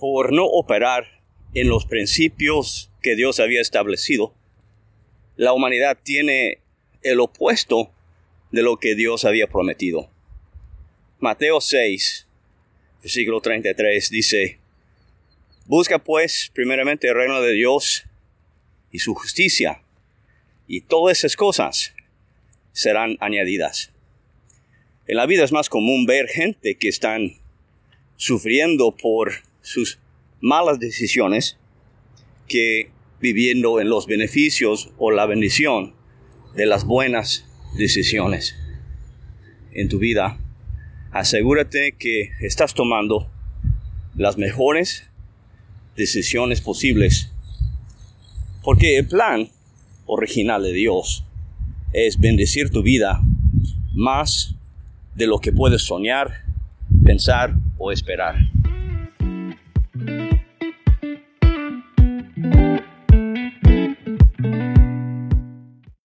por no operar en los principios que Dios había establecido, la humanidad tiene el opuesto de lo que Dios había prometido. Mateo 6, versículo 33 dice, Busca pues primeramente el reino de Dios y su justicia, y todas esas cosas serán añadidas. En la vida es más común ver gente que están sufriendo por sus malas decisiones que viviendo en los beneficios o la bendición de las buenas decisiones en tu vida. Asegúrate que estás tomando las mejores decisiones posibles. Porque el plan original de Dios es bendecir tu vida más de lo que puedes soñar, pensar o esperar.